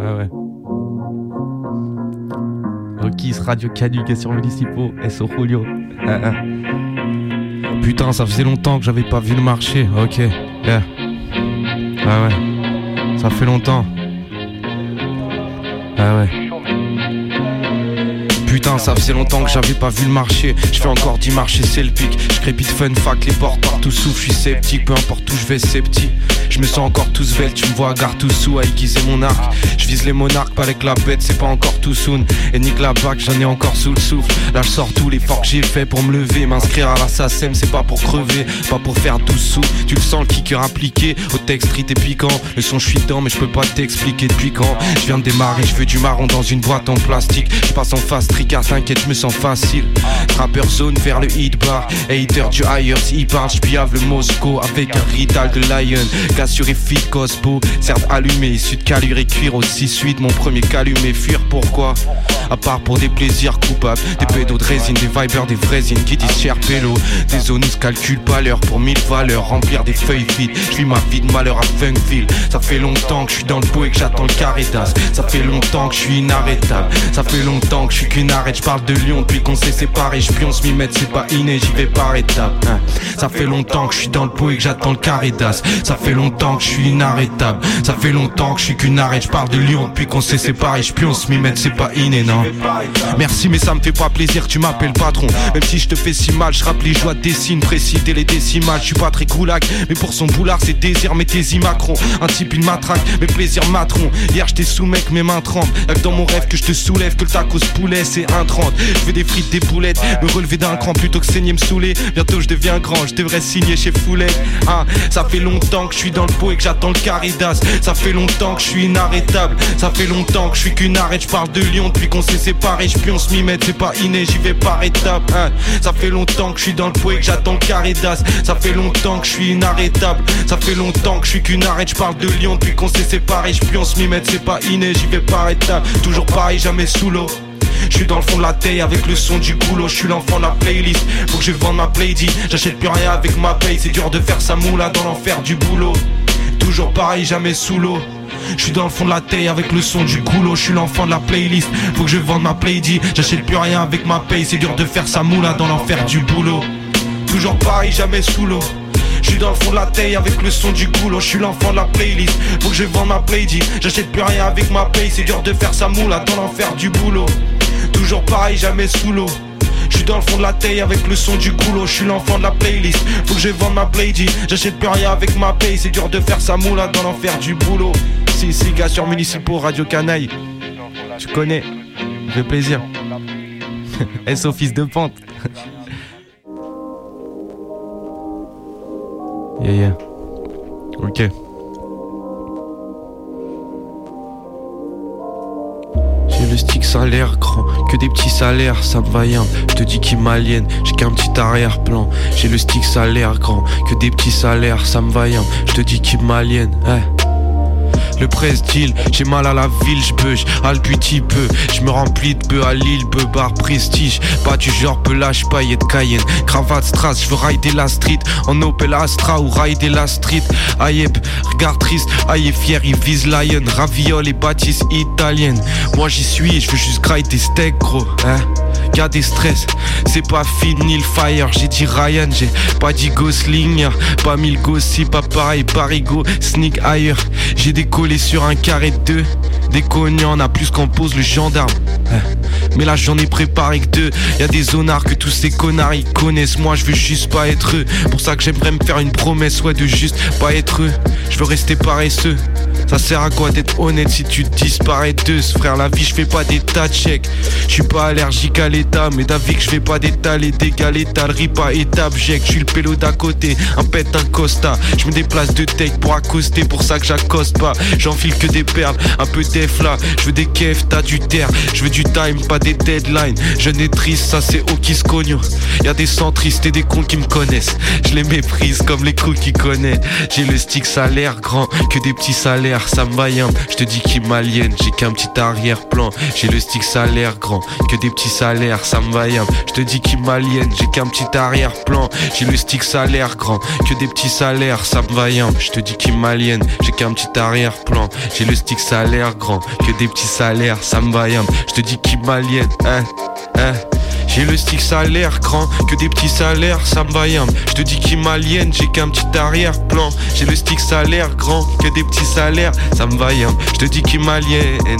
Ah ouais. Rokis, Radio Canuc sur Municipaux, SO Julio. Ah, ah. Putain, ça faisait longtemps que j'avais pas vu le marché. Ok. Yeah. Ah ouais. Ça fait longtemps. Ah ouais. Putain, ça faisait longtemps que j'avais pas vu le marché. Je fais encore 10 marchés, c'est le pic. Je crépite fun fac, les portes partout souffle, je suis sceptique, peu importe où je vais, c'est petit. Je me sens encore tout svelte, tu me vois à gare tout sous à aiguiser mon arc. Je vise les monarques, pas avec la bête, c'est pas encore tout soon. Et nique la bac, j'en ai encore sous le souffle. Là, je sors tous les forts que j'ai fait pour me lever. M'inscrire à la SACEM, c'est pas pour crever, pas pour faire 12 sous. Tu le sens, le kicker appliqué. Au texte, street et piquant. Le son, je suis dedans, mais je peux pas t'expliquer depuis quand. Je viens de démarrer, je veux du marron dans une boîte en plastique. Je passe en fast trigger, t'inquiète, je me sens facile. Trapper zone vers le hit bar. Hater du higher, s'il parle, je le Moscow avec un rital de Lion. Assuré fit Cospo, certes allumé, issu de calure et cuir aussi suite. Mon premier calumet, fuir pourquoi? À part pour des plaisirs coupables, des pédos de résine, des vibers, des vrésines qui disent cher pélo. Des zones où calcule pas l'heure pour mille valeurs, remplir des feuilles vides. Je vis ma vie de malheur à Funkville. Ça fait longtemps que je suis dans le pot et que j'attends le carré d'as. Ça fait longtemps que je suis inarrêtable. Ça fait longtemps que je suis qu'une arrête. Je parle de Lyon depuis qu'on s'est séparés. Je pionce m'y mettre, c'est pas inné, j'y vais par étapes. Hein. Ça fait longtemps que je suis dans le pot et que j'attends le carré d'as. Ça fait longtemps que je suis inarrêtable. Ça fait longtemps que je suis qu'une arrête. Je pars de Lyon depuis qu'on s'est séparés. Je pionce m'y mettre, c'est pas inné, non. Merci, mais ça me fait pas plaisir. Tu m'appelles patron. Même si je te fais si mal, je rappelle les joies des signes les décimales. Je suis pas très coulac, mais pour son boulard, c'est désir. Mais tes Macron, un type, une matraque. Mes plaisirs matron. Hier, j'étais sous mec, mes mains tremblent. Y'a que dans mon rêve que je te soulève, que le tacos poulet, 1,30. Je fais des frites, des boulettes, me relever d'un cran plutôt que saigner, me saouler. Bientôt, je deviens grand, je devrais signer chez Foulet. Ah, ça fait longtemps que je suis dans le et que j'attends le caridas. Ça fait longtemps que je suis inarrêtable. Ça fait longtemps que je suis qu'une arrête. Je parle de Lyon depuis qu'on s'est séparés. Je pionce m'y mettre, c'est pas inné, j'y vais par étapes. Hein. Ça fait longtemps que je suis dans le pot et que j'attends le caridas. Ça fait longtemps que je suis inarrêtable. Ça fait longtemps que je suis qu'une arrête. Je parle de Lyon depuis qu'on s'est séparés. Je pionce m'y mettre, c'est pas inné, j'y vais par étapes. Toujours pareil, jamais sous l'eau. Je suis dans le fond de la taille avec le son du boulot, je suis l'enfant de la playlist. Faut que je vende ma playdie, j'achète plus rien avec ma paye, c'est dur de faire sa moula dans l'enfer du boulot. Toujours pareil, jamais sous l'eau. Je suis dans le fond de la taille avec le son du coulo, je suis l'enfant de la playlist. Faut que je vende ma playdie, j'achète plus rien avec ma paye, c'est dur de faire sa moula dans l'enfer du boulot. Toujours pareil, jamais sous l'eau. Je suis dans le fond de la taille avec le son du coulo, je suis l'enfant de la playlist. Faut que je vende ma playdie, j'achète plus rien avec ma paye, c'est dur de faire sa moula dans l'enfer du boulot. Toujours pareil, jamais sous l'eau. Je suis dans le fond de la taille avec le son du coulo, je suis l'enfant de la playlist. Faut que je vende ma playdie, j'achète plus rien avec ma paye, c'est dur de faire sa moula dans l'enfer du boulot. Si, si, gars sur Municipaux, Radio Canaille. Tu connais, fait plaisir. S fils de pente. yeah, yeah. Ok. Le stick salaire grand, que des petits salaires, ça me va Je te dis qu'il m'aliène, j'ai qu'un petit arrière-plan. J'ai le stick salaire grand, que des petits salaires, ça me va Je te dis qu'il m'aliène, eh le presse deal. J'ai mal à la ville, j'beuge, à le petit peu. J'me remplis de bœufs à Lille, bœuf bar prestige. Pas du genre pelage, paillette Cayenne. Cravate strass, j'veux rider la street. En Opel Astra ou rider la street. Aïe, regard triste, aïe fier, il vise Lion. Raviole et bâtisse italienne. Moi j'y suis j'veux juste grailler des steaks, gros. Hein y'a des stress. C'est pas fini le fire, j'ai dit Ryan, j'ai pas dit Gosling, pas mille gossip, pas pareil, parigo, sneak ailleurs. J'ai décollé sur un carré de deux, des cognants, a plus qu'en pose le gendarme. Mais là j'en ai préparé que deux. Y'a des zonards que tous ces connards ils connaissent. Moi je veux juste pas être eux. Pour ça que j'aimerais me faire une promesse Ouais de juste pas être eux. Je veux rester paresseux. Ça sert à quoi d'être honnête si tu disparais de ce frère? La vie je fais pas des tas de chèques. Je suis pas allergique à l'état Mais d'avis que je vais pas d'étaler d'égaler riz étape Je suis le pélo d'à côté Un pète un costa. Je me déplace de tech pour accoster Pour ça que j'accoste pas. J'enfile que des perles Un peu d'eff Je veux des kefs t'as du terre Je veux du time pas des deadlines Jeune et triste ça c'est au qui se cogne Y'a des centristes et des cons qui me connaissent Je les méprise comme les coups qui connaissent J'ai le stick salaire grand Que des petits salaires salaire, ça me vaillant. Je te dis qui m'aliène, j'ai qu'un petit arrière-plan. J'ai le stick salaire grand, que des petits salaires, ça me vaillant. Je te dis qui m'aliène, j'ai qu'un petit arrière-plan. J'ai le stick salaire grand, que des petits salaires, ça me vaillant. Je te dis qui m'aliène, j'ai qu'un petit arrière-plan. J'ai le stick salaire grand, que des petits salaires, ça me vaillant. Je te dis qui m'aliène, hein, hein. J'ai le stick salaire grand, que des petits salaires, ça me vaillant. Je te dis qui m'aliène, j'ai qu'un petit arrière-plan. J'ai le stick salaire grand, que des petits salaires, ça me vaillant. Je te dis qui m'aliène.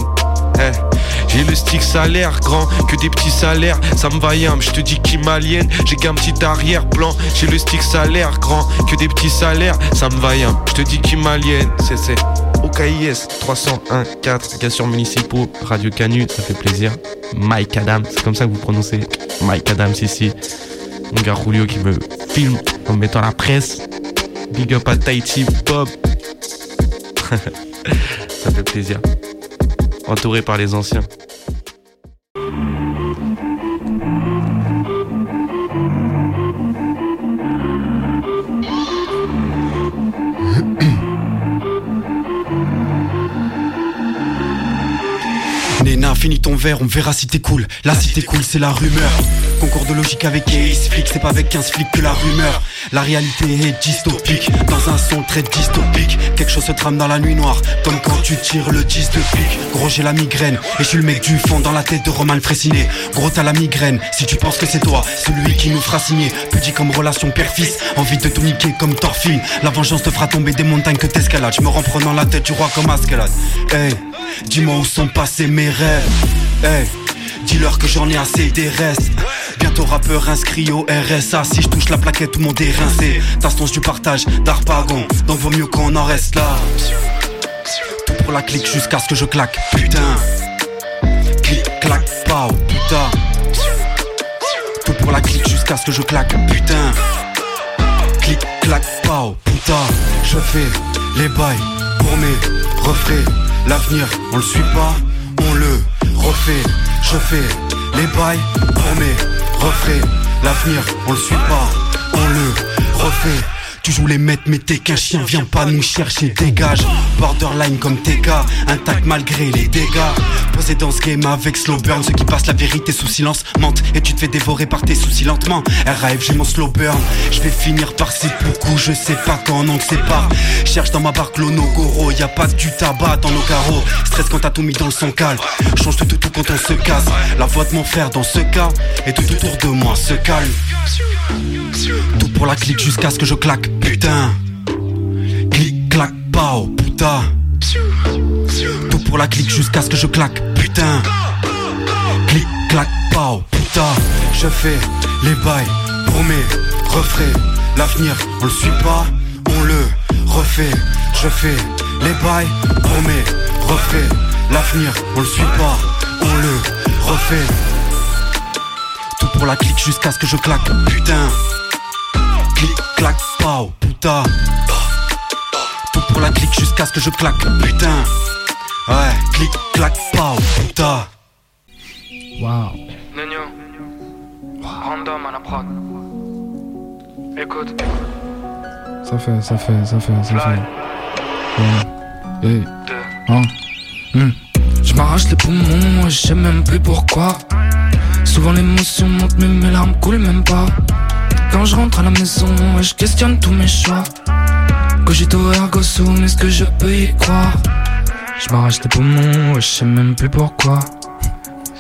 J'ai le stick salaire grand, que des petits salaires, ça me vaillant. Je te dis qui m'aliène, j'ai qu'un petit arrière-plan. J'ai le stick salaire grand, que des petits salaires, ça me vaillant. Je te dis qui m'aliène, c'est c'est. OKIS 301 4 Gassures municipaux Radio Canu ça fait plaisir. Mike Adams c'est comme ça que vous prononcez. Mike Adams ici. Mon gars Julio qui me filme en me mettant la presse. Big up à Tahiti Pop ça fait plaisir entouré par les anciens Finis ton verre, on verra si t'es cool. Là, si t'es cool, c'est la rumeur. Concours de logique avec Ace Flick, c'est pas avec 15 flics que la rumeur. La réalité est dystopique, dans un son très dystopique. Quelque chose se trame dans la nuit noire, comme quand tu tires le 10 de pique. Gros, j'ai la migraine, et je suis le mec du fond dans la tête de Roman Fressiné. Gros, t'as la migraine, si tu penses que c'est toi, celui qui nous fera signer. Petit comme relation père-fils, envie de tout niquer comme Torfine. La vengeance te fera tomber des montagnes que t'escalades. Je me rends prenant la tête du roi comme Ascalade. Hey. Dis-moi où sont passés mes rêves. Hey, dis-leur que j'en ai assez des restes. Bientôt rappeur inscrit au RSA. Si je touche la plaquette, tout le monde est rincé. T'instance du partage d'Arpagon, donc vaut mieux qu'on en reste là. Tout pour la clique jusqu'à ce que je claque. Putain, clic, clac, pow, putain. Tout pour la clique jusqu'à ce que je claque. Putain, clic, clac, pow, putain. Je fais les bails pour mes refrains. L'avenir, on le suit pas, on le refait. Je fais les bails pour mes refrains. L'avenir, on le suit pas, on le refait. Tu joues les mais t'es qu'un chien, viens pas nous chercher, dégage. Borderline comme TK, intact malgré les dégâts. Posé dans ce game avec slow burn Ceux qui passent la vérité sous silence mentent. Et tu te fais dévorer par tes soucis lentement. RAF j'ai mon slow burn. Je vais finir par ces beaucoup Je sais pas quand on c'est pas. Cherche dans ma barque l'onogoro Y a pas du tabac dans nos carreaux. Stress quand t'as tout mis dans le son calme. Change tout tout tout quand on se casse. La voix de mon frère dans ce cas Et tout autour de moi se calme pour la clique jusqu'à ce que je claque, putain. Clic, clac, pao, putain. Tout pour la clique jusqu'à ce que je claque, putain. Clic, clac, pao, putain. Je fais les bails pour mes. L'avenir, on le suit pas, on le refait. Je fais les bails pour mes. L'avenir, on le suit pas, on le refait. Tout pour la clique jusqu'à ce que je claque, putain. Clic, clac, pow, putain. Tout pour la clique jusqu'à ce que je claque, putain. Ouais, clic, clac, pow, putain. Wow. Nenio. Random à la prod. Écoute. Ça fait, ça fait, ça fait, ça fait. Ouais. Hey. Hein. Hmm. Je m'arrache les poumons, je sais même plus pourquoi. Souvent l'émotion monte mais mes larmes coulent même pas. Quand je rentre à la maison, je questionne tous mes choix. Cogito ergo sum, est-ce que je peux y croire. Je m'arrache les poumons, je sais même plus pourquoi.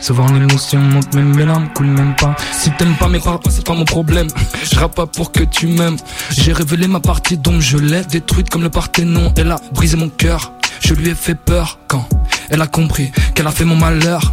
Souvent l'émotion monte mais mes larmes coulent même pas. Si t'aimes pas mes paroles c'est pas mon problème. Je rappe pas pour que tu m'aimes. J'ai révélé ma partie donc je l'ai détruite comme le Parthénon. Elle a brisé mon cœur. Je lui ai fait peur quand elle a compris qu'elle a fait mon malheur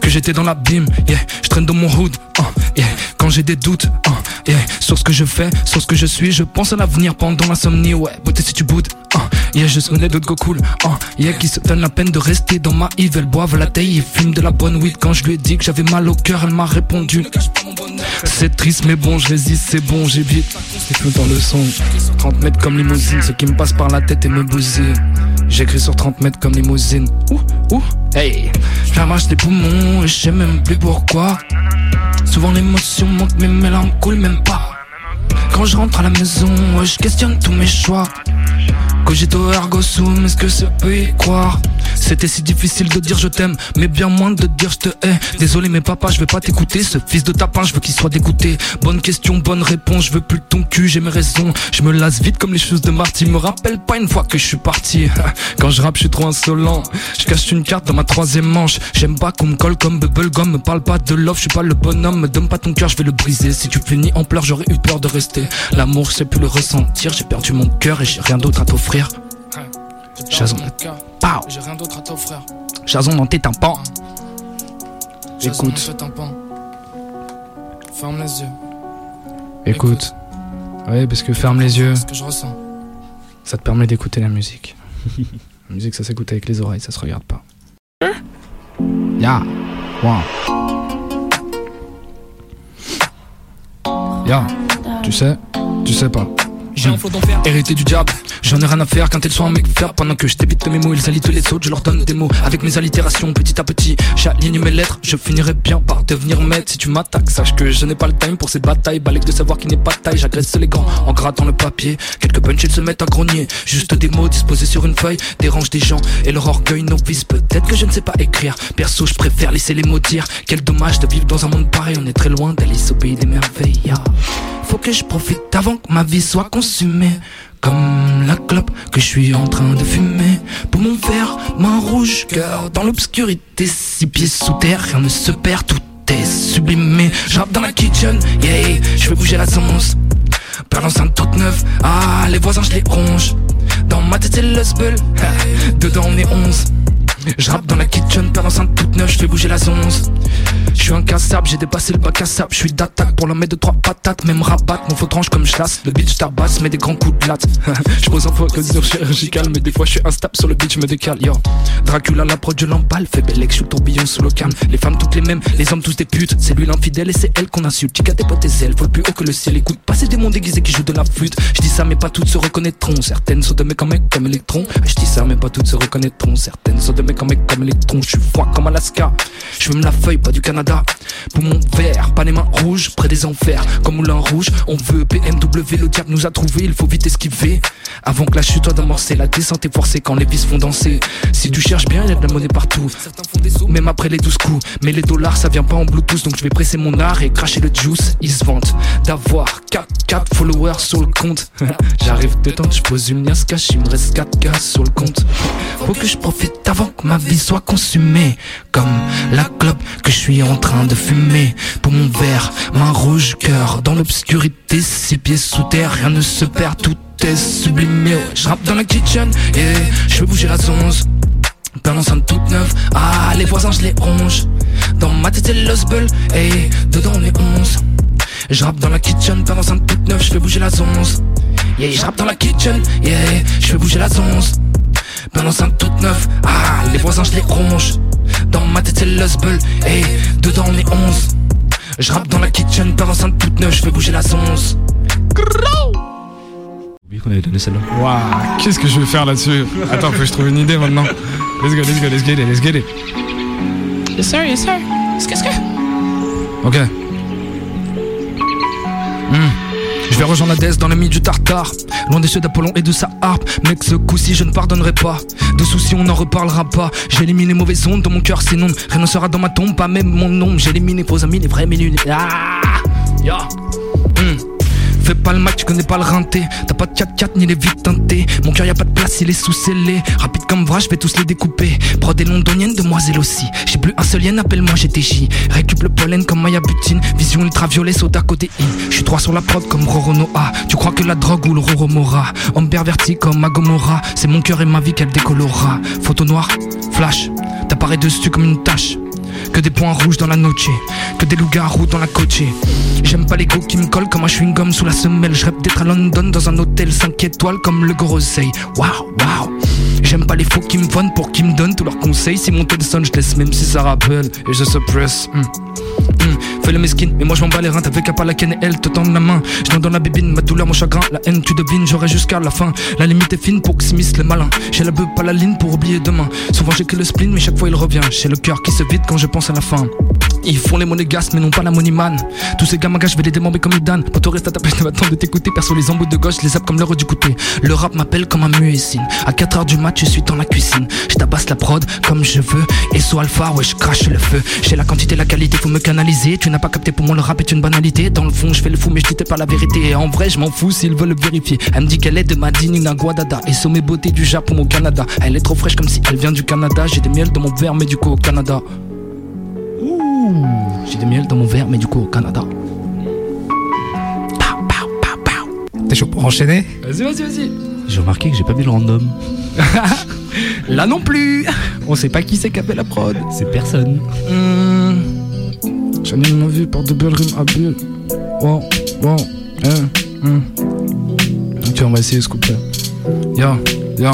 que j'étais dans l'abîme, yeah, je traîne dans mon hood, uh, yeah, quand j'ai des doutes, uh, yeah, sur ce que je fais, sur ce que je suis, je pense à l'avenir pendant l'insomnie, ouais, beauté si tu boudes, uh, yeah, je connais d'autres go cool, uh, yeah, qui se donne la peine de rester dans ma Yves, elle boive la taille et fume de la bonne weed, quand je lui ai dit que j'avais mal au cœur, elle m'a répondu, c'est triste mais bon, je résiste, c'est bon, j'évite, c'est tout dans le son, 30 mètres comme limousine, ce qui me passe par la tête et me bousille. J'écris sur 30 mètres comme limousine. Ouh, ouh, hey. J'arrache des poumons et je sais même plus pourquoi. Souvent l'émotion monte mais coulent même pas. Quand je rentre à la maison, je questionne tous mes choix. Cogito ergo sum, est-ce que ça peut y croire? C'était si difficile de dire je t'aime, mais bien moins de dire je te hais. Désolé mais papa, je vais pas t'écouter. Ce fils de tapin, je veux qu'il soit dégoûté. Bonne question, bonne réponse, je veux plus de ton cul, j'ai mes raisons. Je me lasse vite comme les choses de Marty. Me rappelle pas une fois que je suis parti. Quand je rappe, je suis trop insolent. Je cache une carte dans ma troisième manche. J'aime pas qu'on me colle comme bubblegum. Me parle pas de love, je suis pas le bonhomme. Me donne pas ton cœur, je vais le briser. Si tu finis en pleurs, j'aurais eu peur de rester. L'amour, je sais plus le ressentir. J'ai perdu mon cœur et j'ai rien d'autre à t'offrir. J'ai rien d'autre à t'offrir. Chazon dans tes tympans. Écoute. Ferme les yeux. Écoute. Ouais, parce que ferme les yeux. Ce que je ressens. Ça te permet d'écouter la musique. la musique, ça s'écoute avec les oreilles, ça se regarde pas. Ya. Wow. Ya. Tu sais, tu sais pas. J'ai un flot d'enfer, hérité du diable. J'en ai rien à faire quand elles sont en mec faire pendant que je t'évite mes mots. Ils allient tous les autres, je leur donne des mots. Avec mes allitérations, petit à petit, j'aligne mes lettres. Je finirai bien par devenir maître. Si tu m'attaques, sache que je n'ai pas le time pour ces batailles. Balèque de savoir qu'il n'est pas taille, j'agresse les gants en grattant le papier. Quelques punch, ils se mettent à grogner. Juste des mots disposés sur une feuille, dérange des gens et leur orgueil novice. Peut-être que je ne sais pas écrire. Perso, je préfère laisser les mots dire. Quel dommage de vivre dans un monde pareil, on est très loin d'Alice au pays des merveilles. Faut que je profite avant que ma vie soit consumée. Comme la clope que je suis en train de fumer. Pour mon verre, main rouge, cœur dans l'obscurité. Six pieds sous terre, rien ne se perd, tout est sublimé. Je dans la kitchen, yeah, je vais bouger la sauce. Père l'enceinte toute neuve, ah, les voisins je les ronge. Dans ma tête c'est le spell, dedans on est onze. Je rappe dans la kitchen, père enceinte toute neuve, je fais bouger la zonze. Je suis incassable, j'ai dépassé le bac à sable, je suis d'attaque pour mettre de trois patates, même rabat, mon faux tranche comme je lasse, le bitch tabasse, met des grands coups de latte. je pose un focus chirurgical, mais des fois je suis instable sur le je me décale, yo. Dracula, la prod, je l'emballe, fait belle je suis tourbillon sous le calme. Les femmes toutes les mêmes, les hommes tous des putes, c'est lui l'infidèle et c'est elle qu'on insulte. Tu tes potes tes ailes, faut le plus haut que le ciel, écoute pas ces démons déguisés qui jouent de la flûte. Je dis ça, mais pas toutes se reconnaîtront, certaines sont de mes comme comme électrons. Je dis ça, mais pas toutes se reconnaîtront, certaines sont de mes comme comme électrons. Je suis froid comme Alaska, je veux la feuille, pas du Canada. Pour mon verre, pas les mains rouges, près des enfers. Comme Moulin Rouge, on veut BMW, le diable nous a trouvé, il faut vite esquiver. Avant que la chute soit d'amorcer, la descente est forcée quand les vis font danser. Si tu cherches bien, il y a de la monnaie partout. Même après les 12 coups. Mais les dollars, ça vient pas en Bluetooth, donc je vais presser mon art et cracher le juice. Ils se vantent d'avoir 4, 4 followers sur le compte. J'arrive de temps, je pose une liasse cache, il me reste 4 gars sur le compte. Faut que je profite avant que ma vie soit consumée. Comme la clope que je suis en train de fumer. Pour mon verre, main rouge, cœur dans l'obscurité, six pieds sous terre, rien ne se perd, tout est sublimé. Je rappe dans la kitchen, yeah, je veux bouger la zonze. Plein l'enceinte toute neuve, ah les voisins je les ronge Dans ma tête c'est Los Bull, et dedans on est onze Je rappe dans la kitchen, plein l'enceinte toute neuve, je fais bouger la zonze Yeah, je rappe dans la kitchen, yeah, je fais bouger la l'enceinte toute ah les voisins je les ronge Dans ma tête c'est Los Bull, et dedans on est onze Je rappe dans la kitchen, plein l'enceinte toute neuve, je fais bouger la zonze qu'on avait donné celle-là. Waouh, qu'est-ce que je vais faire là-dessus Attends, faut que je trouve une idée maintenant. Let's go, let's go, let's get it, let's get it. Yes sir, yes sir. Qu'est-ce que Ok. Hmm. Je vais rejoindre Hades dans le milieu du tartare. Loin des cieux d'Apollon et de sa harpe. Mec ce coup-ci je ne pardonnerai pas. De soucis on n'en reparlera pas. J'élimine les mauvaises ondes dans mon cœur c'est non Rien ne sera dans ma tombe, pas même mon nom. J'élimine les faux amis, les vrais hmm. Fais pas le match, tu connais pas le rinté. T'as pas de 4-4 ni les vides teintés. Mon cœur y a pas de place, il est sous-scellé. Rapide comme vrai, je vais tous les découper. Prod des londoniennes, demoiselles aussi. J'ai plus un seul yen, appelle-moi GTJ. Récup le pollen comme Maya Butine. Vision ultraviolet, soda côté I. Je suis droit sur la prod comme Roronoa. Tu crois que la drogue ou le Roromora. Homme perverti comme Agomora. C'est mon cœur et ma vie qu'elle décolora. Photo noire, flash. T'apparais dessus comme une tache. Que des points rouges dans la noche, que des loups-garous dans la coche. J'aime pas les go qui me collent comme un chewing-gum sous la semelle. Je rêve d'être à London dans un hôtel 5 étoiles comme le Gorosei. Waouh, waouh. J'aime pas les faux qui me pour qu'ils me donnent tous leurs conseils. Si mon téléphone, je laisse même si ça rappelle et je suppresse. Hmm. Hmm. Fais le mesquine, mais moi je m'en bats les reins. T'avais qu'à pas la et elle te tend la main. Je dans la bébine, ma douleur, mon chagrin. La haine, tu devines, j'aurai jusqu'à la fin. La limite est fine pour que Smith le malin. J'ai la beuh, pas la ligne pour oublier demain. Souvent que le spleen, mais chaque fois il revient. J'ai le cœur qui se vide quand je pense à la fin. Ils font les monégasques mais non pas la moneyman. Tous ces gamins je vais les démembrer comme Dan. Pour reste à ta place, m'attendre de t'écouter. Perso les embouts de gauche, les zappe comme l'heure du goûter. Le rap m'appelle comme un muezzin. À 4h du mat, je suis dans la cuisine. Je tabasse la prod comme je veux. Et sous alpha, ouais, je crache le feu. J'ai la quantité, la qualité, faut me canaliser. Tu n'as pas capté pour moi, le rap est une banalité. Dans le fond, je fais le fou, mais je dis pas la vérité. Et en vrai, je m'en fous s'ils veulent le vérifier. Elle me dit qu'elle est de Madinina Guadada. Et sommet beauté du Japon au Canada. Elle est trop fraîche comme si elle vient du Canada. J'ai des miels dans mon verre, mais du coup au Canada. Ouh, j'ai des miels dans mon verre, mais du coup au Canada. T'es chaud pour enchaîner? Vas-y, vas-y, vas-y. J'ai remarqué que j'ai pas mis le random. Là non plus On sait pas qui c'est qui a fait la prod. C'est personne. Mmh. J'anime ma vie par de belles rimes habiles. Wow, wow, hein, hein. Ok, on va essayer ce couplet. Ya, ya.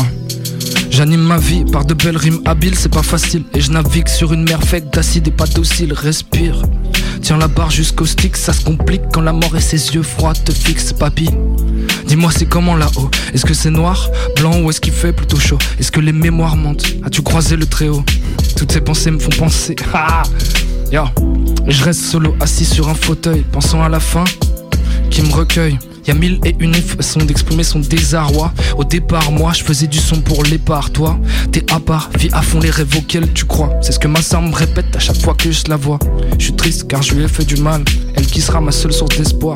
J'anime ma vie par de belles rimes habiles, c'est pas facile. Et je navigue sur une mer faite d'acide et pas docile. Respire. Tiens la barre jusqu'au stick, ça se complique quand la mort et ses yeux froids te fixent, papy. Dis-moi c'est comment là-haut? Est-ce que c'est noir, blanc ou est-ce qu'il fait plutôt chaud? Est-ce que les mémoires montent As-tu croisé le très haut Toutes ces pensées me font penser. Ah Yo. Je reste solo assis sur un fauteuil, pensant à la fin qui me recueille. Y'a mille et une façons d'exprimer son désarroi. Au départ, moi, je faisais du son pour l'épar. Toi, t'es à part, vis à fond les rêves auxquels tu crois. C'est ce que ma sœur me répète à chaque fois que je la vois. Je suis triste car je lui ai fait du mal. Elle qui sera ma seule source d'espoir.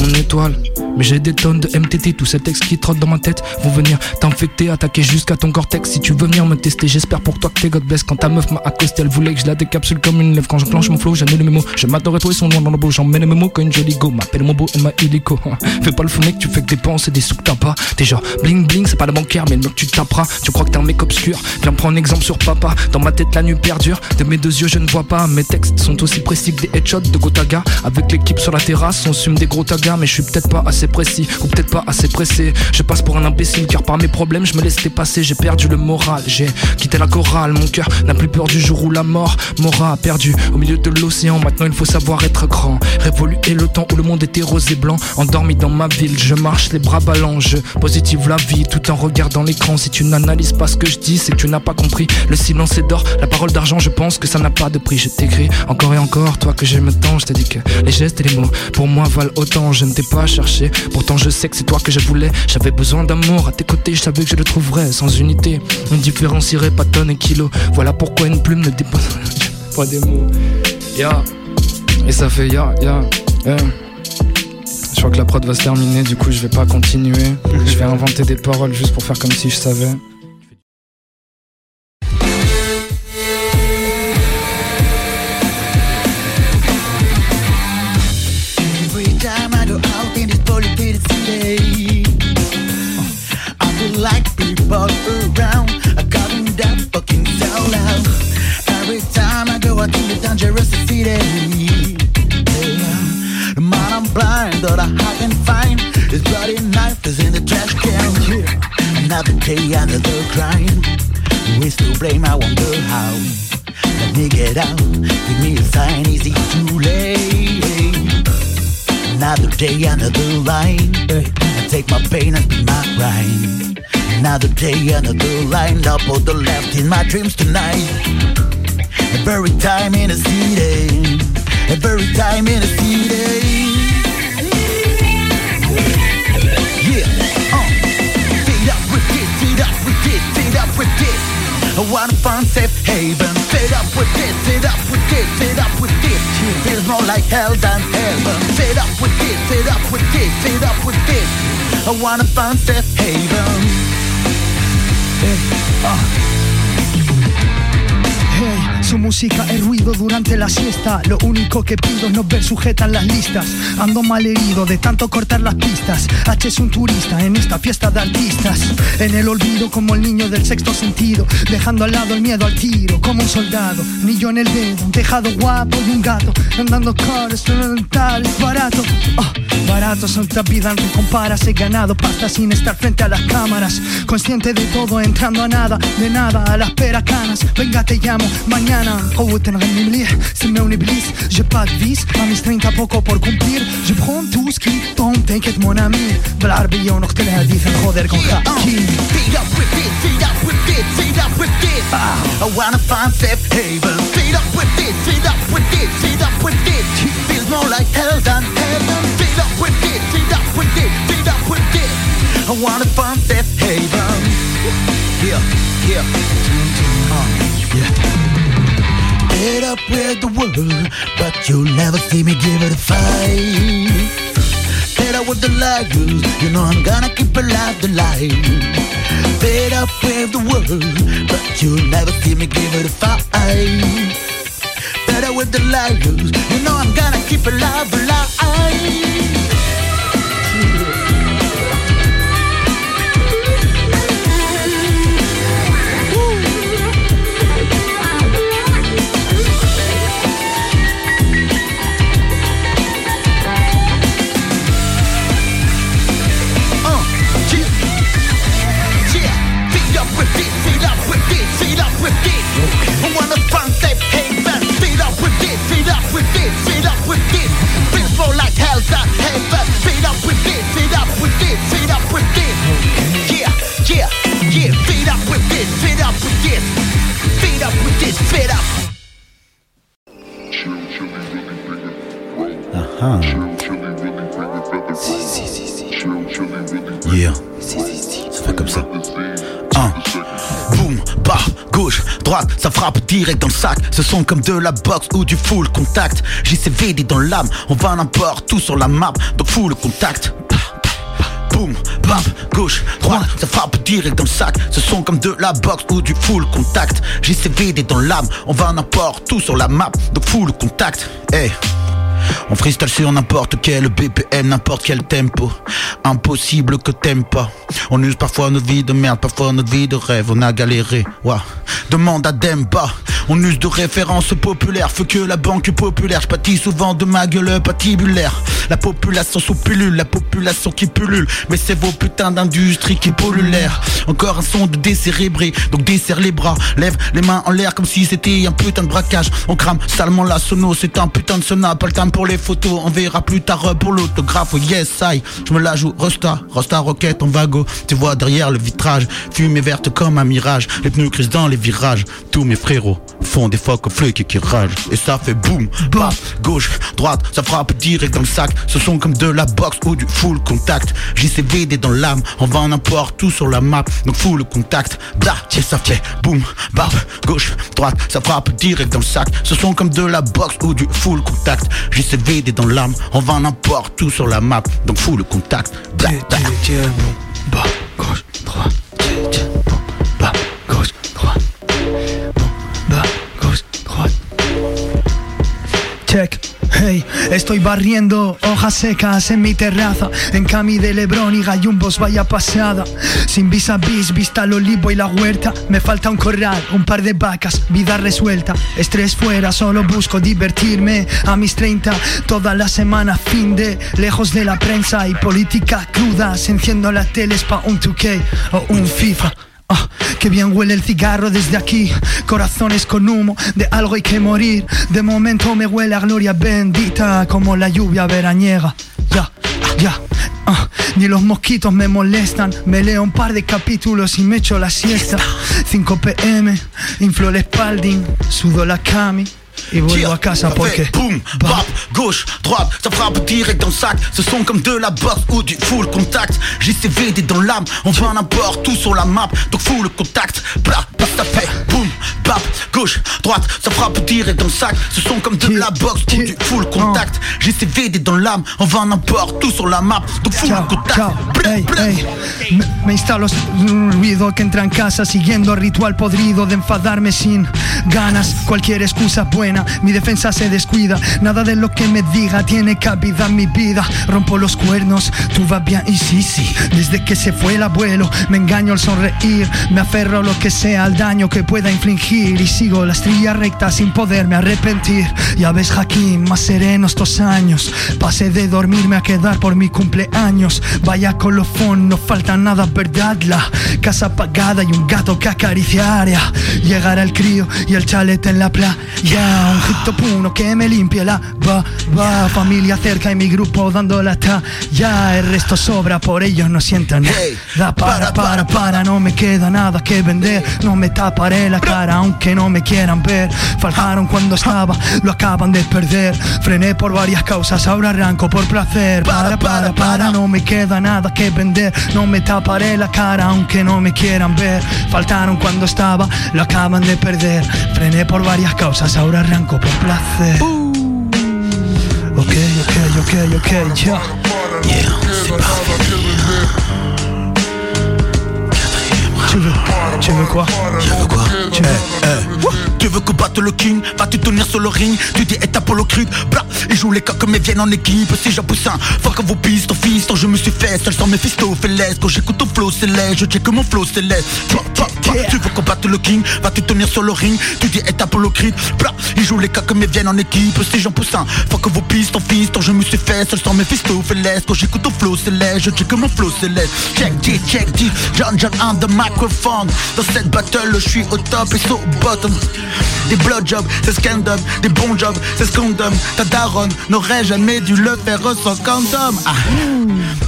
Mon étoile, mais j'ai des tonnes de MTT, tous ces textes qui trottent dans ma tête vont venir t'infecter, attaquer jusqu'à ton cortex. Si tu veux venir me tester, j'espère pour toi que t'es God bless. Quand ta meuf m'a accosté, elle voulait que je la décapsule comme une lèvre. Quand je clenche mon flow, j'annule mes mots. Je m'adorais toi, ils sont loin dans le beau. J'emmène mes mots comme une jolie go. M'appelle mon beau et ma illico. Fais pas le fou mec, tu fais que dépenser des sous que t'as pas. T'es genre bling bling, c'est pas le bancaire, mais le mec tu taperas. Tu crois que t'es un mec obscur. Viens prendre un exemple sur papa. Dans ma tête, la nuit perdure. De mes deux yeux, je ne vois pas. Mes textes sont aussi précis que des headshots de Gotaga. Avec l'équipe sur la terrasse, on fume des gros tagas, mais je suis peut-être pas assez précis ou peut-être pas assez pressé. Je passe pour un imbécile car par mes problèmes je me laisse dépasser. J'ai perdu le moral, j'ai quitté la chorale. Mon cœur n'a plus peur du jour où la mort m'aura perdu au milieu de l'océan. Maintenant il faut savoir être grand. Révoluer le temps où le monde était rose et blanc. Endormi dans ma ville, je marche les bras ballants. Je positive la vie tout en regardant l'écran. Si tu n'analyses pas ce que je dis, c'est que tu n'as pas compris. Le silence est d'or, la parole d'argent, je pense que ça n'a pas de prix. Je t'écris encore et encore, toi que j'aime tant. Je t'ai dit que les gestes et les mots pour moi valent autant. Je ne t'ai pas cherché, pourtant je sais que c'est toi que je voulais. J'avais besoin d'amour à tes côtés, je savais que je le trouverais sans unité. On différencierait pas tonnes et kilos. Voilà pourquoi une plume ne dépose pas des mots. Ya, et ça fait ya, ya, ya. Je crois que la prod va se terminer, du coup je vais pas continuer. Je vais inventer des paroles juste pour faire comme si je savais. Dangerous city, yeah. man, I'm blind, but I can find his bloody knife is in the trash can. Yeah. Another day, another crime. We still blame, I wonder how. Let me get out, give me a sign, is it too late? Another day, another line. I take my pain and be my rhyme. Another day, another line. Up or the left in my dreams tonight. Every time in a city. Every time in a city. Yeah. Uh. Feed up with this, feed up with this, feed up with this. I wanna find safe haven. Fed up with this, fed up with this, fed up with this. Feels more like hell than heaven. Fed up with this, fed up with this, fed up with this. I wanna find safe haven. Eh, uh. Su música es ruido durante la siesta. Lo único que pido es no ver sujetas las listas. Ando mal herido de tanto cortar las pistas. H es un turista en esta fiesta de artistas. En el olvido como el niño del sexto sentido. Dejando al lado el miedo al tiro como un soldado. Anillo en el dedo, un tejado guapo y un gato. Andando caros, tal, barato. Oh, barato son vida no comparas. He ganado pasta sin estar frente a las cámaras. Consciente de todo, entrando a nada, de nada, a las peracanas. Venga, te llamo mañana قوة نغني مليح سموني بليس J'ai pas de vice à mes 30 poco por cumplir Je prends tout ce qui tombe t'inquiète mon ami بالعربية ونقتل الحديث نخوض con حكي Feed up with this, feed up with this, feed up with this. I wanna find safe haven. Feed Feed up with this, feed up with this, feed up with this. Feels more like hell than heaven. Feed up with this, feed up with this, feed up with this. I wanna find safe haven. Yeah, yeah. Uh, yeah. Fed up with the world, but you'll never see me give it a fight. Fed up with the liars, you know I'm gonna keep alive the light. Fed up with the world, but you'll never see me give it a fight. Fed up with the liars, you know I'm gonna keep alive the light. Ça frappe direct dans le sac. Ce sont comme de la boxe ou du full contact. JCVD dans l'âme, on va n'importe tout sur la map, donc full contact. Boum, bap, gauche, droite, ça frappe direct dans le sac. Ce sont comme de la boxe ou du full contact. JCVD dans l'âme, on va n'importe tout sur la map, donc full contact. Hey. On freestyle sur n'importe quel BPM, n'importe quel tempo. Impossible que t'aimes pas. On use parfois notre vie de merde, parfois notre vie de rêve. On a galéré, ouah. Demande à Demba. On use de références populaires, feu que la banque populaire. J'pâtis souvent de ma gueule patibulaire. La population sous pilule, la population qui pullule. Mais c'est vos putains d'industries qui polluent l'air. Encore un son de décérébré, donc desserre les bras. Lève les mains en l'air comme si c'était un putain de braquage. On crame salement la sono, c'est un putain de sona. Pas le temps pour les photos, on verra plus tard pour l'autographe. Yes, I, je me la joue. Rosta, Rosta Rocket en vago. Tu vois derrière le vitrage, fumée verte comme un mirage. Les pneus crissent dans les virages. Tous mes frérots font des phoques au flic qui ragent. Et ça fait boum, bap, gauche, droite, ça frappe direct dans le sac. Ce sont comme de la boxe ou du full contact. JCVD dans l'âme, on va n'importe tout sur la map. Donc full contact, bla, tiens, ça fait boum, bap, gauche, droite, ça frappe direct dans le sac. Ce sont comme de la boxe ou du full contact. JCVD dans l'âme, on va n'importe tout sur la map. Donc full contact, bla, bla. Bas, gauche, droite, Check. Hey, estoy barriendo hojas secas en mi terraza. En Cami de Lebrón y gallumbos vaya pasada. Sin vis a vis, vista al olivo y la huerta. Me falta un corral, un par de vacas, vida resuelta. Estrés fuera, solo busco divertirme. A mis 30, toda la semana fin de Lejos de la prensa y política cruda. Enciendo la tele pa' un 2K o un FIFA Ah, que bien huele el cigarro desde aquí. Corazones con humo, de algo hay que morir. De momento me huele a gloria bendita, como la lluvia veraniega. Ya, ya. ah, ni los mosquitos me molestan. Me leo un par de capítulos y me echo la siesta. 5 pm, inflo el Spalding, sudo la cami. Yeah, a casa ça porque. fait Boum, bap, gauche, droite, ça frappe direct dans le sac. Ce sont comme de la boxe ou du full contact. JCVD dans l'âme, on va n'importe tout sur la map. Donc full contact, bla, bla, ça fait boum, bap, gauche, droite, ça frappe direct dans le sac. Ce sont comme de la boxe ou du full contact. JCVD dans l'âme, on va n'importe tout sur la map. Donc full Chao, contact, chao, bla, ey, bla. ey. Me, me instalo un ruido que entra en casa siguiendo ritual podrido de enfadarme sin ganas. Cualquier excusa buena, mi defensa se descuida. Nada de lo que me diga tiene cabida en mi vida. Rompo los cuernos, tú vas bien y sí, sí. Desde que se fue el abuelo, me engaño al sonreír. Me aferro a lo que sea al daño que pueda infligir. Y sigo la estrella recta sin poderme arrepentir. Ya ves, Jaquín, más sereno estos años. Pasé de dormirme a quedar por mi cumpleaños. Vaya colofón, no falta nada, verdad. La casa apagada y un gato que acariciar. ya. Llegará el crío y el chalet en la playa. Un grito puno que me limpie la va, va. Familia cerca y mi grupo dando la ya El resto sobra, por ello no sientan nada. Para, para, para, no me queda nada que vender. No me taparé la cara aunque no me quieran ver. Faltaron cuando estaba, lo acaban de perder. Frené por varias causas, ahora arranco por placer. Para, para, para, no me queda nada que vender. No me taparé la cara aunque no me quieran ver. Faltaron cuando estaba, lo acaban de perder. Frené por varias causas, ahora arranco por placer. Ok, ok, ok, ok, ya. Tu veux, tu veux quoi Je veux quoi Eh, eh. Tu veux combattre le king? Vas-tu tenir sur le ring. Tu dis étape le crude Blah Ils jouent les coqs mais viennent en équipe. Si pousse un Fuck vos pistes, fist Je me suis fait seul sans mes Fais Quand j'écoute ton flow céleste Je check mon flow céleste Tu veux combattre le king Vas-tu tenir sur le ring? Tu dis étape le crude Blah Ils jouent les coqs mais viennent en équipe Si j'en pousse un Fuck vos pistes, fist Je me suis fait seul sans mes fistos. Fais Quand j'écoute ton flow céleste Je check mon flow céleste Check dit, check dit John John on the microphone. Dans cette battle je suis au top et so bottom. Des blowjobs, c'est scandum Des bons jobs, c'est scandum Ta daronne n'aurait jamais dû le faire sans condom ah.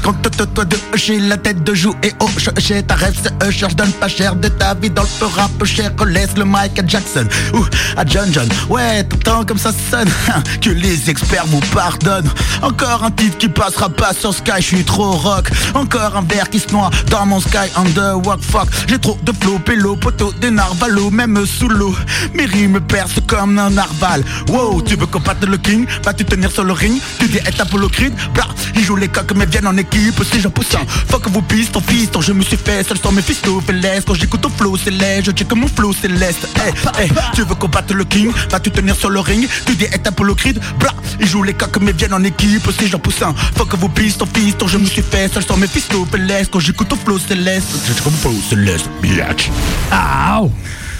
Quand toi de j'ai la tête de joue et oh j'ai ta rêve c'est eux je donne pas cher de ta vie dans le feu rap cher laisse le mic Jackson. Ou à John John. Ouais t'entends comme ça sonne. Que les experts vous pardonnent. Encore un titre qui passera pas sur Sky Je suis trop rock. Encore un verre qui se noie dans mon Sky Under walk. Fuck J'ai trop de flow pélo poteau des narvalos Même sous l'eau. Mes rimes percent comme un narval. Wow tu veux combattre le king? Vas-tu tenir sur le ring? Tu dis être Apollo Creed Blah Ils jouent les coqs mais viennent en équipe Si j'en pousse un Fuck vous piste ton fils Je me suis fait seul sans mes fistos. Fais Quand j'écoute flow céleste Je check mon flow céleste hey, hey, Tu veux combattre le king? Vas-tu tenir sur le ring. Tu dis être Apollo Creed Blah Ils jouent les coqs mais viennent en équipe. Si j'en pousse un Fuck vous piste ton fils Je me suis fait seul sans mes fistos. Fais Quand j'écoute ton flow céleste Je check mon flow céleste Bitch Aouh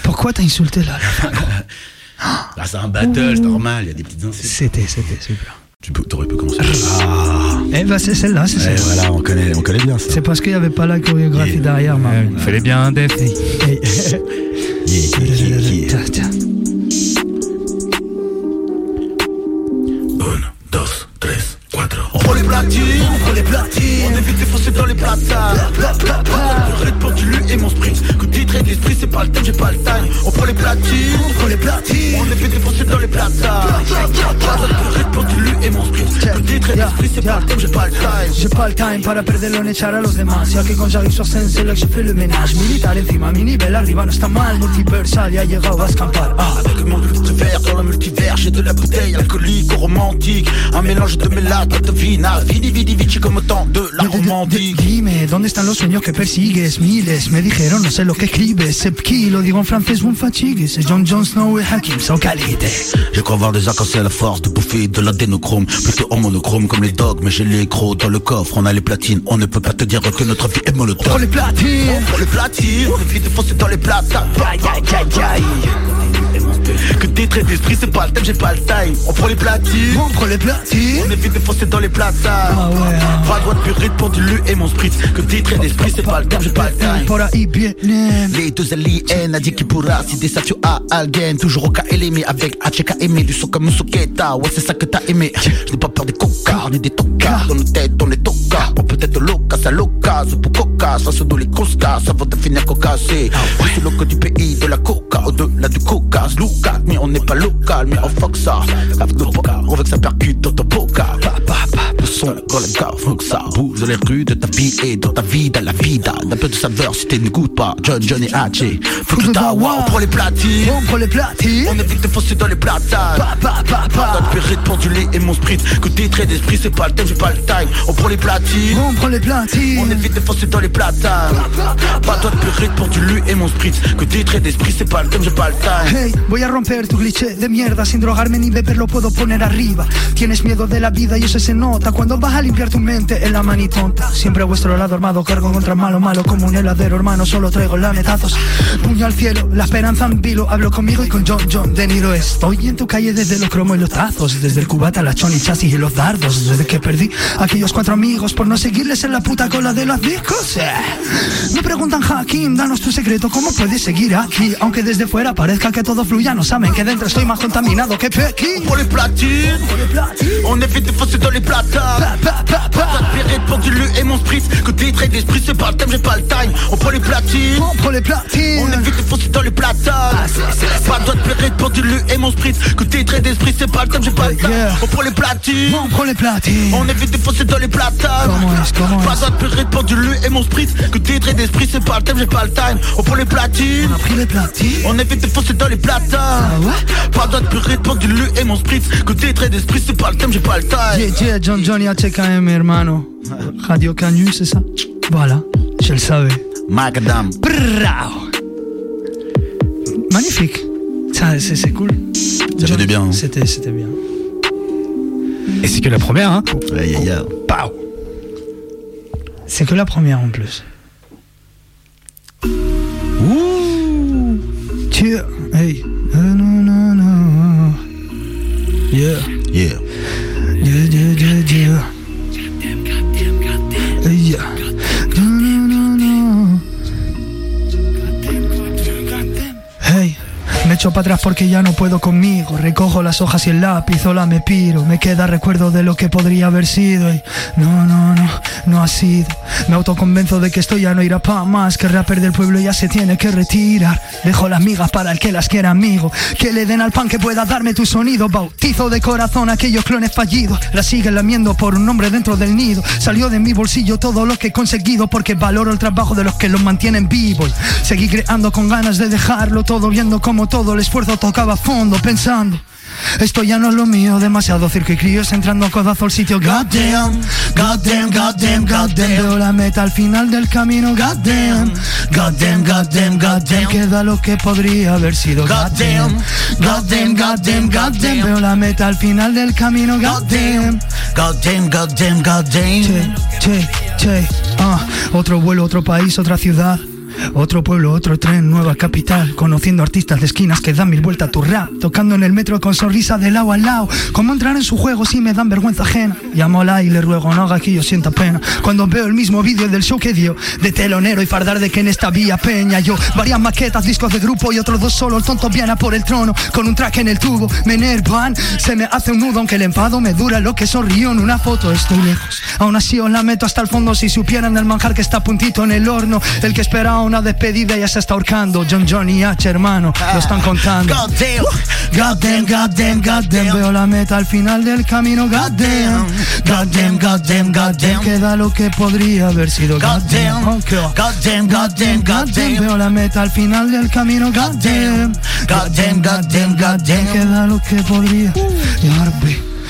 Pourquoi t'as insulté là Là, c'est un battle, c'est normal, il y a des petites insultes. C'était, c'était super. Tu peux, t'aurais pu commencer. Ah. Eh bah c'est celle-là, c'est Ouais, celle-là. voilà, on connaît, on connaît bien ça. C'est parce qu'il n'y avait pas la chorégraphie derrière, ma. Il fallait bien un def. On prend les platines, on prend les platines. On évite de foncer dans les platanes. Le rythme pour du lu et mon sprint. Que titre et l'esprit, c'est pas le thème, j'ai pas le time. On prend les platines, on prend les platines. On évite de foncer dans les platanes. Le rythme pour du lu et mon sprint. Que titre et l'esprit, c'est pas le thème, j'ai pas le time. J'ai pas le time para perderlo en echar a los demás Ya que con Jaggy Sosen c'est là que je fais le ménage Militar encima, mi nivel arriba no está mal Multiversal, ya llegado a escampar ah. Avec mon multivers dans le multivers J'ai de la bouteille alcoolique au romantique Un mélange de mélates, de vinaigre Vidi vidi vici comme autant de la romantique Dime, ¿dónde están los sueños que persigues? Miles me dijeron, no sé lo que escribes Sepki, lo digo en francés, un fatigue C'est John Jon Snow et Hakim, so qualité Je crois voir des arcs-en-ciel à la force de bouffer de l'adénochrome. Plutôt en monochrome comme les dogs Mais j'ai les gros dans le coffre. On a les platines, on ne peut pas te dire que notre vie est molotov Pour les platines. On prend les platines, on évite de foncer dans les platanes Aïe aïe aïe aïe Que des traits d'esprit c'est pas le thème, j'ai pas le time. On prend les platines, On prend les platines. On évite de foncer dans les platanes Ah ouais, ah. Pas droite pur rythme pour du lu et mon spritz. Que des traits d'esprit c'est pas le thème, j'ai pas le time. les deux aliens a dit qu'il pourra si des Satio à Algen. Toujours au cas aimé avec HK aimé Du son comme Musuketa Ouais c'est ça que t'as aimé. Je n'ai pas peur des cocards ni des tocards. Dans nos têtes on est tocards. On peut être loca, ça loca pour coca, ça se doit les coscas Ça va te finir cocassé. Je suis loco du pays de la coca Au-delà du coca, Mais on n'est pas local, mais on fuck ça. Avec nos on veut que ça percute dans ton boca. Pa, pa, pa, Le son, gars, faut que ça bouge dans les rues de ta vie et dans ta vie, dans la vida D'un peu de saveur si t'es n'écoutes pas. John, John et Haché Faut que ta on prend les platines On prend les platines on évite de foncer dans les platanes. Pa, pa, pa, pa. Notre du lait et mon sprit Que des traits d'esprit c'est pas le thème, j'ai pas le time. On prend les platines On prend les On platines évite de foncer dans les platanes. Pas toi de du lu et mon sprit Que des traits d'esprit c'est pas le thème, j'ai pas le time. Hey, voy a romper tu cliché de mierda Sin drogarme ni beber lo puedo poner arriba. Tienes miedo de la vida y eso se nota Cuando vas a limpiar tu mente en la manitonta Siempre a vuestro lado armado Cargo contra el malo, malo como un heladero Hermano, solo traigo lametazos Puño al cielo, la esperanza en vilo. Hablo conmigo y con John John De Niro Estoy en tu calle desde los cromos y los tazos Desde el cubata, la choni, chasis y los dardos Desde que perdí a aquellos cuatro amigos Por no seguirles en la puta cola de los discos eh. Me preguntan, Hakim, danos tu secreto ¿Cómo puedes seguir aquí? Aunque desde fuera parezca que todo fluya No saben que dentro estoy más contaminado que Pekín. Prend les platines On évite de dans les Pour du et mon sprit Que des traits d'esprit c'est pas le thème, j'ai pas le time. On prend les platines. On prend les platines. On évite de foncer dans les pour du lu et mon spritz Que t'es très d'esprit c'est pas le thème j'ai pas le temps. On prend les platines On prend les platines. On évite de foncer dans les platanes Pas d'autre purée pour du lu et mon spritz Que t'es très d'esprit c'est pas le thème j'ai pas le time On prend les platines On a pris les platines. on évite de foncer dans les platanes Ah Pas d'autre purée pour du lu et mon spritz Que t'es très d'esprit c'est pas le thème j'ai pas le time Yeah, yeah, John Johnny HKM, hermano. Radio Canyu, c'est ça? Voilà, je le savais. Macadam Bravo. Magnifique. Ça, c'est cool. Ça fait du bien. hein. C'était c'était bien. Et c'est que la première, hein Aïe, aïe, aïe. Pow. C'est que la première en plus. Ouh. Tiens, hey. Euh, non, non, non. Yeah. Yeah. Yeah, yeah, yeah, yeah. Yeah. Me echo para atrás porque ya no puedo conmigo. Recojo las hojas y el lápiz, hola me piro. Me queda recuerdo de lo que podría haber sido. Y no, no, no, no ha sido. Me autoconvenzo de que esto ya no irá pa' más. Que rapper del pueblo ya se tiene que retirar. Dejo las migas para el que las quiera, amigo. Que le den al pan que pueda darme tu sonido. Bautizo de corazón aquellos clones fallidos. La siguen lamiendo por un nombre dentro del nido. Salió de mi bolsillo todo lo que he conseguido. Porque valoro el trabajo de los que los mantienen vivos. Seguí creando con ganas de dejarlo todo. Viendo como todo el esfuerzo tocaba a fondo. Pensando. Esto ya no es lo mío, demasiado circo y críos entrando a codazo al sitio. Goddamn, goddamn, goddamn, goddamn. Veo la meta al final del camino. Goddamn, goddamn, goddamn, goddamn. Queda lo que podría haber sido. Goddamn, goddamn, goddamn, goddamn. Veo la meta al final del camino. Goddamn. Goddamn, goddamn, goddamn Che, che, che, ah, otro vuelo, otro país, otra ciudad. Otro pueblo, otro tren, nueva capital. Conociendo artistas de esquinas que dan mil vueltas a tu rap. Tocando en el metro con sonrisa de lado al lado. Cómo entrar en su juego si me dan vergüenza ajena. Llamo a la y le ruego, no haga que yo sienta pena. Cuando veo el mismo vídeo del show que dio. De telonero y fardar de que en esta vía peña. Yo, varias maquetas, discos de grupo y otros dos solo. El tonto viene a por el trono. Con un track en el tubo. Me enervan, se me hace un nudo. Aunque el enfado me dura lo que sonrío en una foto. Estoy lejos. Aún así os la meto hasta el fondo. Si supieran del manjar que está a puntito en el horno. El que espera una despedida, ya se está ahorcando. John Johnny H, hermano, lo están contando. God damn, God damn, God damn, God damn. Veo la meta al final del camino, God damn. God damn, God damn, God damn. Queda lo que podría haber sido, God damn. God damn, God damn, God damn. Veo la meta al final del camino, God damn. God damn, God damn, God damn. Queda lo que podría. Llevar,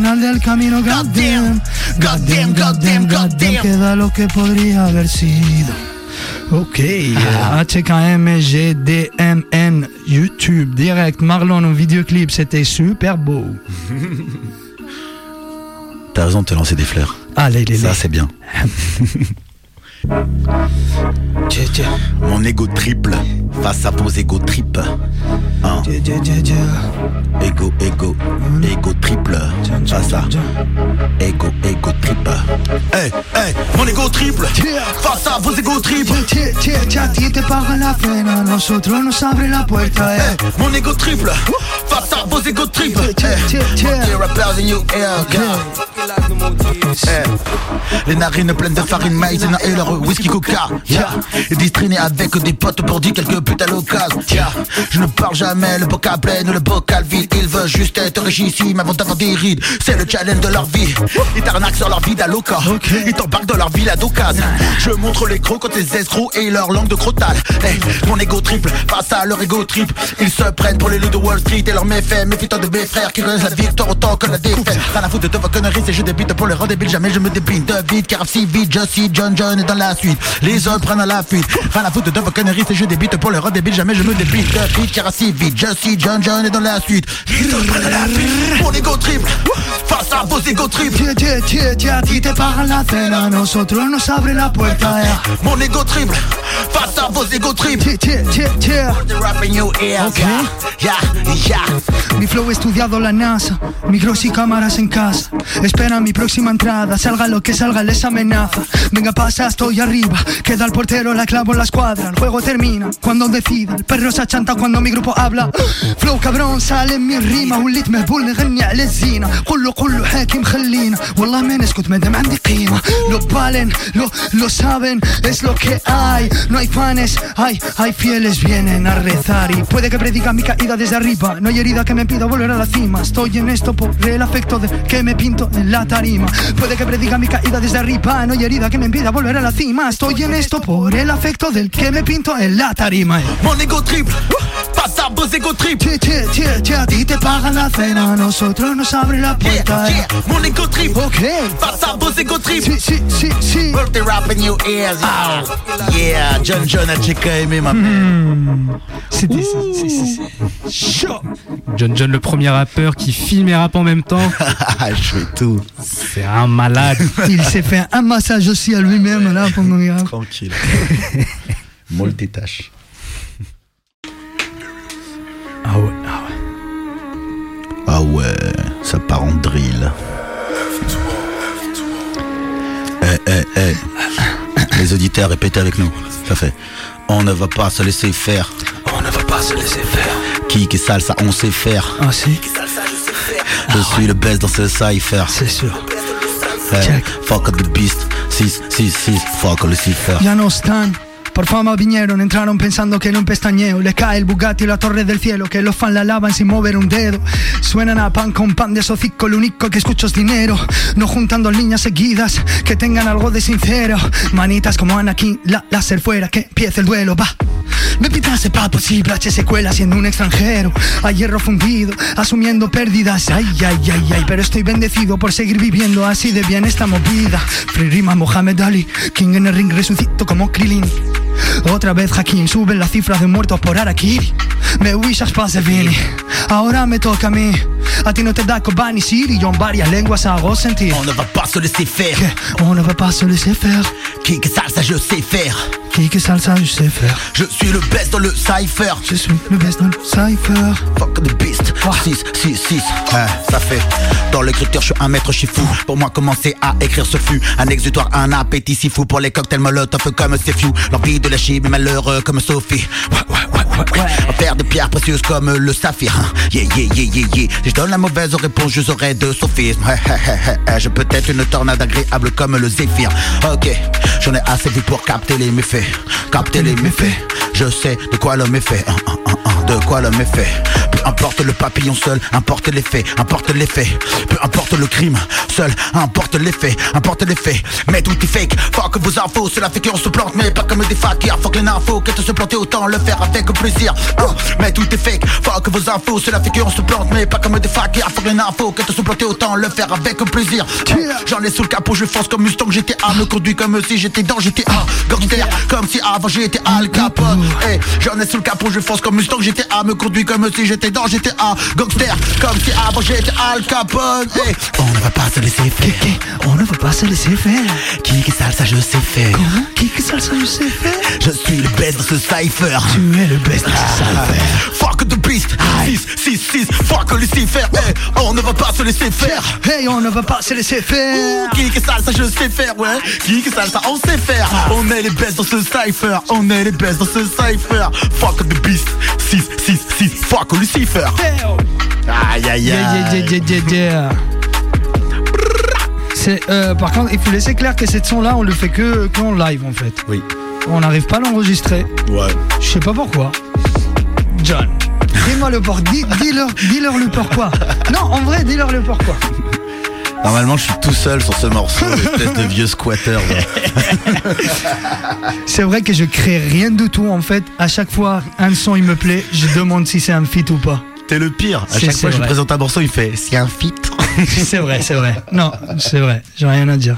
del camino God damn God damn God damn God damn queda lo que podría haber sido Ok, euh, HKM, GDMN, YouTube, direct, Marlon au vidéoclip, c'était super beau. T'as raison de te lancer des fleurs. Allez, les Ça, c'est bien. Mon ego triple face à vos ego trip. Hein. Ego, ego, ego triple. Face à ego, ego triple. Hey, hey, mon ego triple Face à vos ego tchè, a ti te pagan la pena, nosotros nos abre la puerta, eh. Hey, mon ego triple Face à vos ego Hey. Les narines pleines de farine maïzena et leur whisky coca. Yeah. Ils disent traîner avec des potes pour dire quelques putes à l'occasion. Yeah. Je ne parle jamais le bocal plein ou le bocal vide. Ils veulent juste être richissimes avant d'avoir des rides. C'est le challenge de leur vie. Ils t'arnaquent sur leur vie d'aloca. Ils t'embarquent dans leur ville à d'occasion. Je montre les crocs quand les escrocs et leur langue de crotal hey, Mon ego triple face à leur ego triple Ils se prennent pour les loups de Wall Street et leurs méfaits Méfie-toi de mes frères qui connaissent la victoire autant que la défaite. Rien à foutre de vos conneries et je débite pour les rendre débiles Jamais je me débite de vite car si vite je suis John John est dans la suite. Les autres prennent à la fuite. Rien à foutre de vos conneries et je débite pour les rendre débiles Jamais je me débite de vite car si vite je suis John John est dans la suite. Les autres prennent à la fuite. Mon ego triple. Face à vos ego triples. Tchè, tchè, tchè, tchè, a ti te pagan la cena, nosotros nos abre la puerta, eh. Mon ego triple. Face à vos ego triples. Tchè, tchè, tchè, tchè. The rap in your ear, Ok. ya, ya. Mi flow he estudiado la NASA, micros y cámaras en casa. Espera mi próxima entrada, salga lo que salga, les amenaza. Venga, pasa, estoy arriba. Queda el portero, la clavo en la escuadra. El juego termina cuando decida. El perro se achanta cuando mi grupo habla. Flow cabrón, sale en mi rima. وليت مهبول نغني على الزينة كله كله حاكم خلينا والله ما نسكت مادام عندي قيمة Lo valen, lo, lo saben, es lo que hay No hay fanes, hay, hay fieles vienen a rezar Y puede que prediga mi caída desde arriba No hay herida que me impida volver a la cima. Estoy en esto por el afecto de que me pinto en la tarima. Puede que prediga mi caída desde arriba. No hay herida que me impida volver a la cima. Estoy en esto por el afecto del que me pinto en la tarima Mon ego triple, pasa vos ego triple. Che, che, che, che, a ti te pagan la cena, a nosotros nos abre la Yeah, puerta. yeah, mon ego triple. Ok. Pasa vos ego triple. Sí, sí, sí, sí. Put the rap in your ears, yo. Yeah, John John a checké aimé ma mère. C'était c'est chaud. John John, le premier rappeur qui filme et rappe en même temps. Je fais tout. C'est un malade. Il s'est fait un massage aussi à lui-même là pendant qu'il rappe. Tranquille. Multitâche. Ah Ah ouais, ça part en drill. Eh, eh, eh. Les auditeurs, répétez avec nous. Ça fait. On ne va pas se laisser faire. On ne va pas se laisser faire. Qui qui salsa, on sait faire. Ah si, Je suis le best dans ce cypher. c'est sûr. Eh, check. fuck the beast. 6, 6, 6. Fuck Lucifer. Ya no están. Por fama vinieron, entraron pensando que era un pestañeo. Le cae el Bugatti y la torre del cielo, que los fans la lavan sin mover un dedo. Suenan a pan con pan de hocico, lo único que escucho es dinero. No juntan dos líneas seguidas, que tengan algo de sincero. Manitas como Anakin, la láser fuera, que empiece el duelo, va. Me pitan c'est pas posible, H secuela siendo un extranjero. A hierro fundido, asumiendo pérdidas. Ay, ay, ay, ay, pero estoy bendecido por seguir viviendo así de bien esta movida. Free rima Mohamed Ali, King en el ring, resucito como Krillin. Otra vez Hakim, suben las cifras de muertos por Arakiri. Me wishes pase Vini, ahora me toca a mí. A ti no te da Kobani Siri, yo en varias lenguas. On ne va pas se laisser faire. Que on ne va pas se laisser faire. Qui que salsa, je sais faire. Qui que salsa, je sais faire. Je suis le best dans le cypher. Je suis le best dans le cypher. Fuck the beast. 6, 6, 6. ça fait. Dans l'écriture, je suis un maître, je suis fou. Pour moi, commencer à écrire ce fut un exutoire, un appétit si fou pour les cocktails molotov comme c'est few. L'envie de lâcher mes malheureux comme Sophie. Ouais, ouais, ouais, ouais, ouais. Des pierres précieuses comme le saphir. Yeah, yeah, yeah, yeah, yeah. Si je donne la mauvaise réponse, je de sophisme. Je peux être une tornade agréable comme le zéphyr. Ok, j'en ai assez vu pour capter les méfaits. Capter les méfaits. Je sais de quoi l'homme est fait. Hein, hein, hein, hein, De quoi l'homme est fait. Peu importe le papillon seul, importe l'effet, importe l'effet. Peu importe le crime, seul, importe l'effet, importe l'effet. Mais tout est fake, fuck vos infos, cela fait qu'on se plante, mais pas comme des fakirs. Fuck les infos, que se planter autant le faire avec plaisir. Mais tout est fake, fuck vos infos, cela fait qu'on se plante, mais pas comme des fakirs. Fuck les infos, que de se planter autant le faire avec plaisir. J'en ai sous le capot, je fonce comme Mustang GTA, me conduis comme si j'étais dans GTA. Gangster, comme si avant j'étais Al Capone. Hey, J'en ai sous le capot, je fonce comme Mustang GTA, me conduis comme si j'étais dans GTA. Gangster, comme si avant j'étais Al Capone. Hey, On ne va pas se laisser faire. On ne va pas se laisser faire. Qui que salsa, je sais faire. Qui que salsa, je sais faire. Je suis le best dans ce cypher. Tu es le best dans ce cypher. Fuck the beast. 6, 6, 6. Fuck Lucifer. Hey, on ne va pas se laisser faire. Hey, on ne va pas se laisser faire. Qui que salsa, je sais faire, ouais. Qui que salsa, on sait faire. On est les best dans ce cypher. On est les best dans ce cypher. Fuck the beast. 6, 6, 6. Fuck Lucifer. Aïe, aïe, aïe. yeah, yeah, yeah, yeah. C'est, euh, par contre, il faut laisser clair que cette son-là, on le fait que, que en live en fait. Oui. On n'arrive pas à l'enregistrer. Ouais. Je sais pas pourquoi. John, dis-moi le pourquoi. Dis, dis-leur, le pourquoi. Non, en vrai, dis-leur le pourquoi. Normalement, je suis tout seul sur ce morceau, espèce de vieux squatter. C'est vrai que je crée rien du tout en fait. À chaque fois, un son il me plaît, je demande si c'est un feat ou pas. T'es le pire. À C'est- chaque fois que je vrai. présente un morceau, il fait c'est un feat. c'est vrai, c'est vrai. Non, c'est vrai. J'ai rien à dire.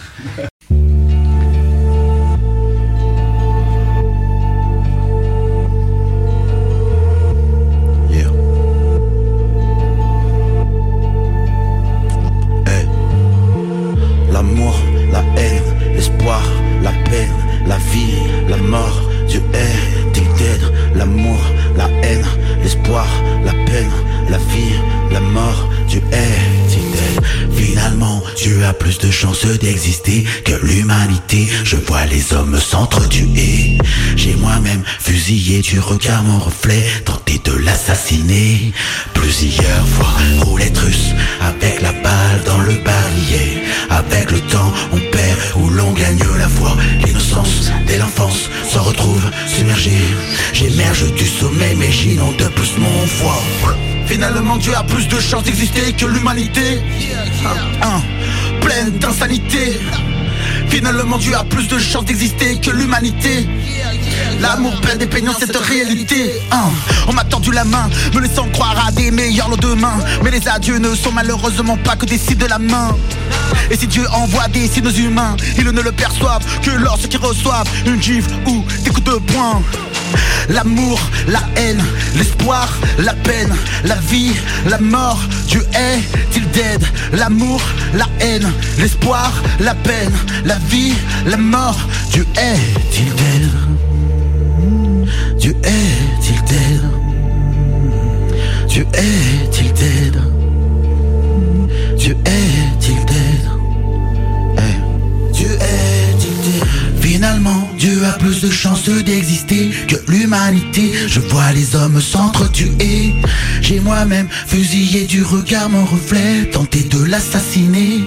La peine, la vie, la mort, tu es, Finalement, tu as plus de chances d'exister que l'humanité. Je vois les hommes s'entretuer. J'ai moi-même fusillé du regard mon reflet, tenté de l'assassiner. Plusieurs fois, roulette russe, avec la balle dans le barillet. Avec le temps, on ou l'on gagne la foi. L'innocence dès l'enfance se retrouve submergée. J'émerge du sommeil, mais de plus mon foi. Finalement Dieu a plus de chances d'exister que l'humanité Pleine d'insanité Finalement Dieu a plus de chances d'exister que l'humanité. L'amour plein dépeignant cette réalité. On m'a tendu la main, me laissant croire à des meilleurs lendemains Mais les adieux ne sont malheureusement pas que des signes de la main. Et si Dieu envoie des signes humains, ils ne le perçoivent que lorsqu'ils reçoivent une gifle ou des coups de poing. L'amour, la haine, l'espoir, la peine, la vie, la mort, Dieu est-il dead? L'amour, la haine, l'espoir, la peine, la vie, la mort, Dieu est-il dead? Dieu est-il dead? Dieu est-il dead? Dieu est-il Dieu a plus de chances d'exister que l'humanité. Je vois les hommes s'entretuer. J'ai moi-même fusillé du regard mon reflet, tenté de l'assassiner.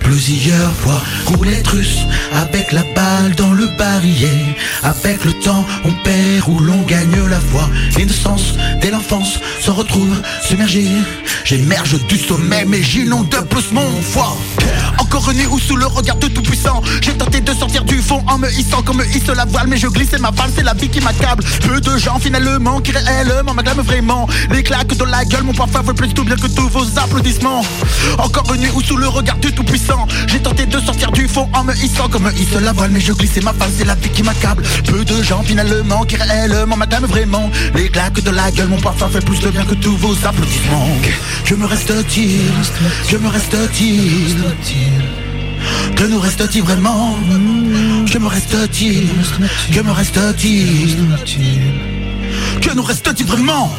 Plusieurs fois, roulette russe, avec la balle dans le barillet. Avec le temps, on perd ou l'on gagne la foi. L'innocence dès l'enfance se retrouve submergée. J'émerge du sommet, mais j'inonde de plus mon foie. Encore une ou sous le regard de tout puissant J'ai tenté de sortir du fond en me hissant comme me la voile Mais je glisse ma balle c'est la vie qui m'accable. Peu de gens finalement qui réellement m'acclament vraiment. Les claques dans la gueule mon parfum fait plus tout bien que tous vos applaudissements. Encore une ou sous le regard du tout puissant J'ai tenté de sortir du fond en me hissant comme me hisse la voile Mais je glisse ma balle c'est la vie qui m'accable. Peu de gens finalement qui réellement m'acclament vraiment. Les claques de la gueule mon parfum fait plus de bien que tous vos applaudissements. Que me reste-t-il? Que me reste-t-il? Que nous reste-t-il vraiment? Que me reste-t-il? Que me reste-t-il? Que nous reste-t-il vraiment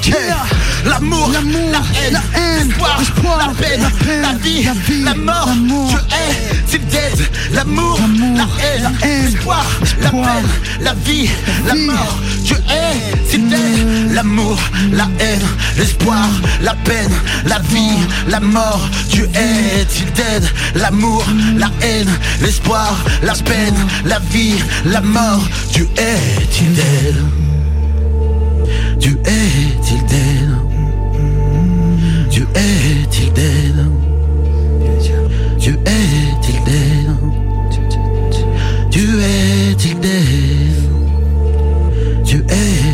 L'amour, la haine, l'espoir, la peine, la vie, la mort, Dieu est, c'est dead L'amour, la haine, l'espoir, la peine, la vie, la mort, Dieu est, c'est dead L'amour, la haine, l'espoir, la peine, la vie, la mort, Dieu est, il dead L'amour, la haine, l'espoir, la peine, la vie, la mort, Dieu est, il dead Dieu est-il dead Dieu est-il dead Dieu est-il dead Dieu est-il dead Dieu est